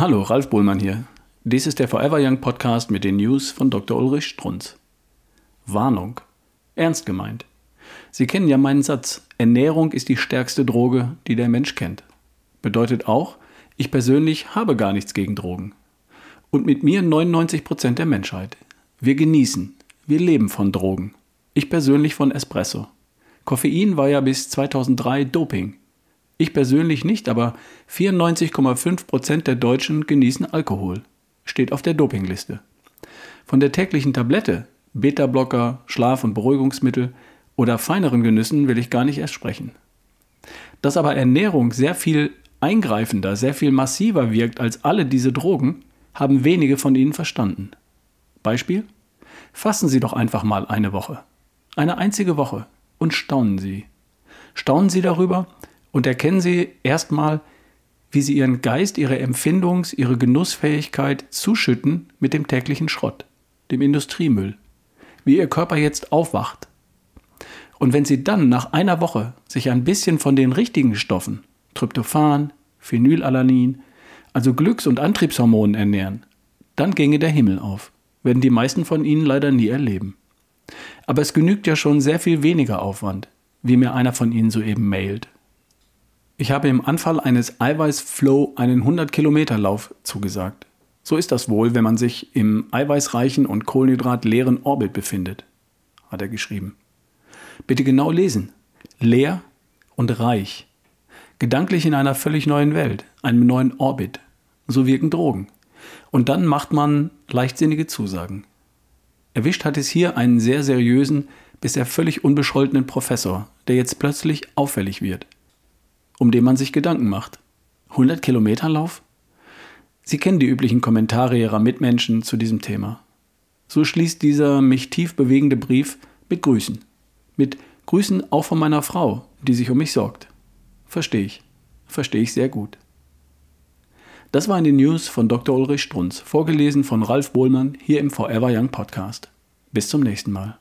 Hallo, Ralf Bohlmann hier. Dies ist der Forever Young Podcast mit den News von Dr. Ulrich Strunz. Warnung. Ernst gemeint. Sie kennen ja meinen Satz, Ernährung ist die stärkste Droge, die der Mensch kennt. Bedeutet auch, ich persönlich habe gar nichts gegen Drogen. Und mit mir 99 Prozent der Menschheit. Wir genießen, wir leben von Drogen. Ich persönlich von Espresso. Koffein war ja bis 2003 Doping. Ich persönlich nicht, aber 94,5 Prozent der Deutschen genießen Alkohol. Steht auf der Dopingliste. Von der täglichen Tablette, Beta-Blocker, Schlaf- und Beruhigungsmittel oder feineren Genüssen will ich gar nicht erst sprechen. Dass aber Ernährung sehr viel eingreifender, sehr viel massiver wirkt als alle diese Drogen, haben wenige von Ihnen verstanden. Beispiel? Fassen Sie doch einfach mal eine Woche. Eine einzige Woche und staunen Sie. Staunen Sie darüber, und erkennen Sie erstmal, wie Sie Ihren Geist, Ihre Empfindungs-, Ihre Genussfähigkeit zuschütten mit dem täglichen Schrott, dem Industriemüll. Wie Ihr Körper jetzt aufwacht. Und wenn Sie dann nach einer Woche sich ein bisschen von den richtigen Stoffen, Tryptophan, Phenylalanin, also Glücks- und Antriebshormonen ernähren, dann ginge der Himmel auf. Werden die meisten von Ihnen leider nie erleben. Aber es genügt ja schon sehr viel weniger Aufwand, wie mir einer von Ihnen soeben mailt. Ich habe im Anfall eines Eiweißflow einen 100-Kilometer-Lauf zugesagt. So ist das wohl, wenn man sich im eiweißreichen und kohlenhydratleeren Orbit befindet, hat er geschrieben. Bitte genau lesen. Leer und reich. Gedanklich in einer völlig neuen Welt, einem neuen Orbit. So wirken Drogen. Und dann macht man leichtsinnige Zusagen. Erwischt hat es hier einen sehr seriösen, bisher völlig unbescholtenen Professor, der jetzt plötzlich auffällig wird um den man sich Gedanken macht. 100 Kilometer Lauf? Sie kennen die üblichen Kommentare Ihrer Mitmenschen zu diesem Thema. So schließt dieser mich tief bewegende Brief mit Grüßen. Mit Grüßen auch von meiner Frau, die sich um mich sorgt. Verstehe ich. Verstehe ich sehr gut. Das war in den News von Dr. Ulrich Strunz, vorgelesen von Ralf Bohlmann hier im Forever Young Podcast. Bis zum nächsten Mal.